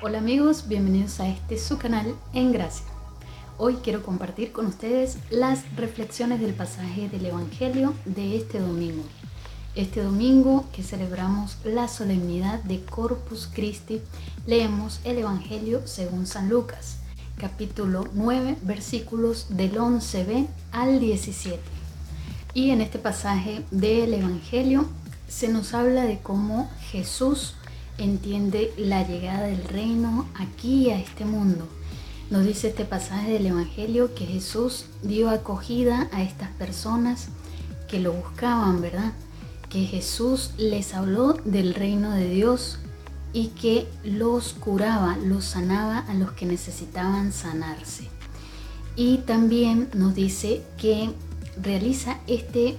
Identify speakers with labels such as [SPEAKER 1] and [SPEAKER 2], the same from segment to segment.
[SPEAKER 1] Hola amigos, bienvenidos a este su canal En Gracia. Hoy quiero compartir con ustedes las reflexiones del pasaje del Evangelio de este domingo. Este domingo que celebramos la solemnidad de Corpus Christi, leemos el Evangelio según San Lucas, capítulo 9, versículos del 11b al 17. Y en este pasaje del Evangelio se nos habla de cómo Jesús entiende la llegada del reino aquí a este mundo. Nos dice este pasaje del Evangelio que Jesús dio acogida a estas personas que lo buscaban, ¿verdad? Que Jesús les habló del reino de Dios y que los curaba, los sanaba a los que necesitaban sanarse. Y también nos dice que realiza este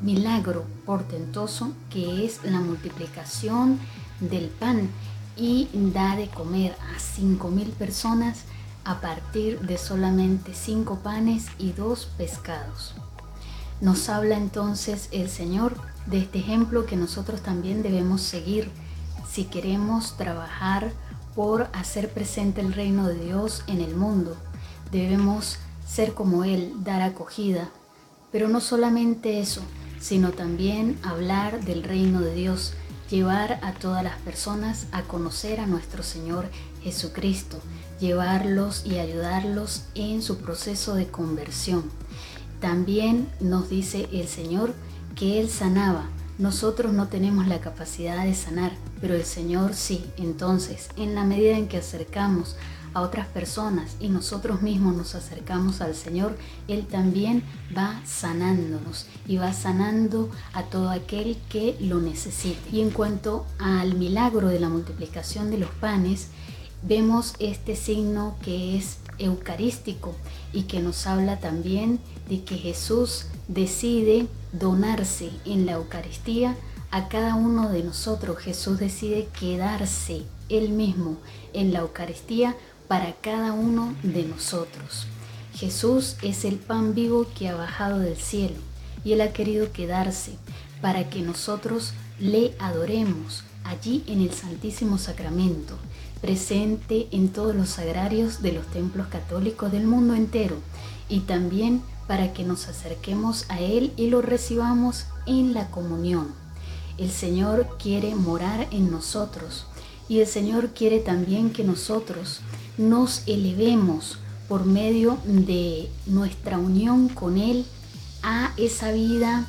[SPEAKER 1] milagro portentoso que es la multiplicación del pan y da de comer a cinco mil personas a partir de solamente cinco panes y dos pescados. Nos habla entonces el Señor de este ejemplo que nosotros también debemos seguir si queremos trabajar por hacer presente el reino de Dios en el mundo. Debemos ser como Él, dar acogida. Pero no solamente eso, sino también hablar del reino de Dios, llevar a todas las personas a conocer a nuestro Señor Jesucristo, llevarlos y ayudarlos en su proceso de conversión. También nos dice el Señor que Él sanaba. Nosotros no tenemos la capacidad de sanar, pero el Señor sí. Entonces, en la medida en que acercamos a otras personas y nosotros mismos nos acercamos al Señor, Él también va sanándonos y va sanando a todo aquel que lo necesite. Y en cuanto al milagro de la multiplicación de los panes, vemos este signo que es eucarístico y que nos habla también de que Jesús decide donarse en la Eucaristía a cada uno de nosotros. Jesús decide quedarse él mismo en la Eucaristía para cada uno de nosotros. Jesús es el pan vivo que ha bajado del cielo y Él ha querido quedarse para que nosotros le adoremos allí en el Santísimo Sacramento, presente en todos los sagrarios de los templos católicos del mundo entero y también para que nos acerquemos a Él y lo recibamos en la comunión. El Señor quiere morar en nosotros y el Señor quiere también que nosotros nos elevemos por medio de nuestra unión con Él a esa vida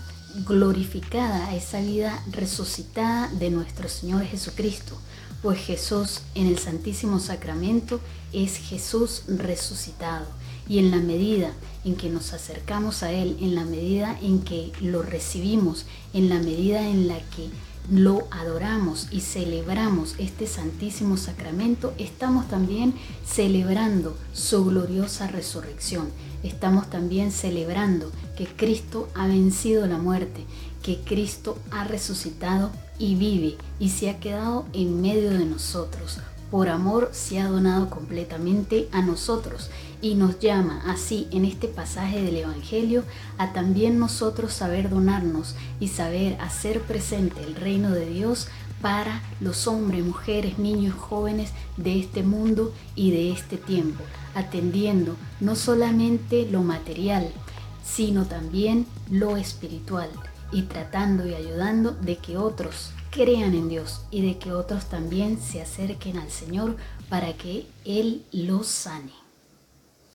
[SPEAKER 1] glorificada, a esa vida resucitada de nuestro Señor Jesucristo. Pues Jesús en el Santísimo Sacramento es Jesús resucitado. Y en la medida en que nos acercamos a Él, en la medida en que lo recibimos, en la medida en la que lo adoramos y celebramos este santísimo sacramento, estamos también celebrando su gloriosa resurrección. Estamos también celebrando que Cristo ha vencido la muerte, que Cristo ha resucitado y vive y se ha quedado en medio de nosotros por amor se ha donado completamente a nosotros y nos llama así en este pasaje del Evangelio a también nosotros saber donarnos y saber hacer presente el reino de Dios para los hombres, mujeres, niños, jóvenes de este mundo y de este tiempo, atendiendo no solamente lo material, sino también lo espiritual y tratando y ayudando de que otros crean en Dios y de que otros también se acerquen al Señor para que Él los sane.